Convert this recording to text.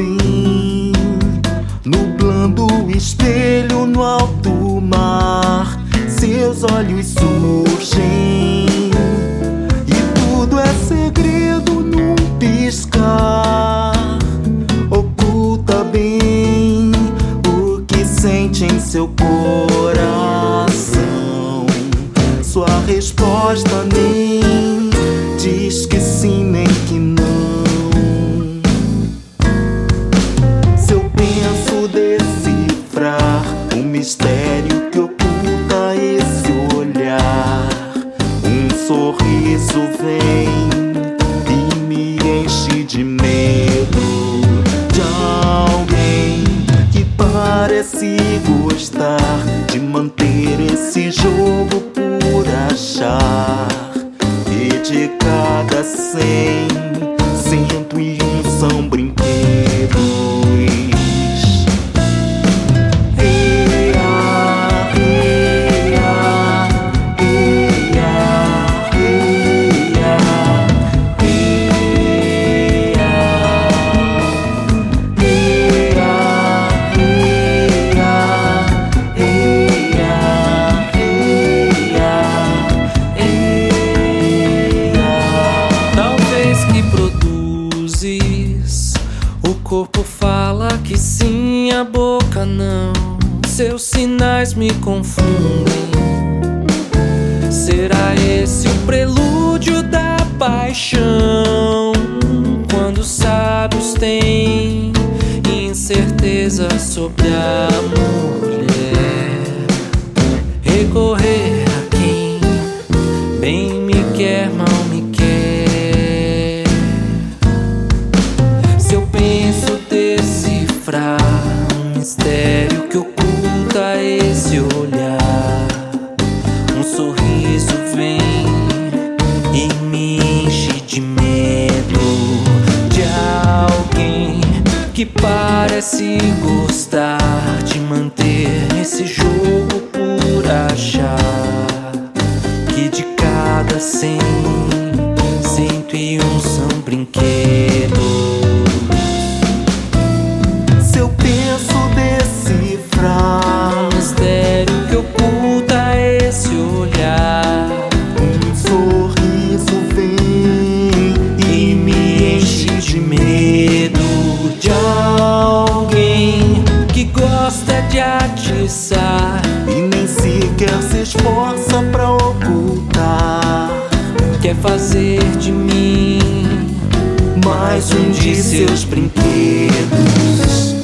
No nublando o espelho no alto mar, seus olhos surgem e tudo é segredo num piscar. Oculta bem o que sente em seu coração. Sua resposta nem diz que sim. Mistério que oculta esse olhar, um sorriso vem e me enche de medo de alguém que parece gostar de manter esse jogo por achar. E de cada cem, cento e corpo fala que sim, a boca não. Seus sinais me confundem. Será esse o prelúdio da paixão? Quando os sábios têm incerteza sobre a mulher, recorrer decifrar um mistério que oculta esse olhar, um sorriso vem e me enche de medo de alguém que parece gostar de manter esse jogo se esforça pra ocultar quer fazer de mim mais um de seus brinquedos.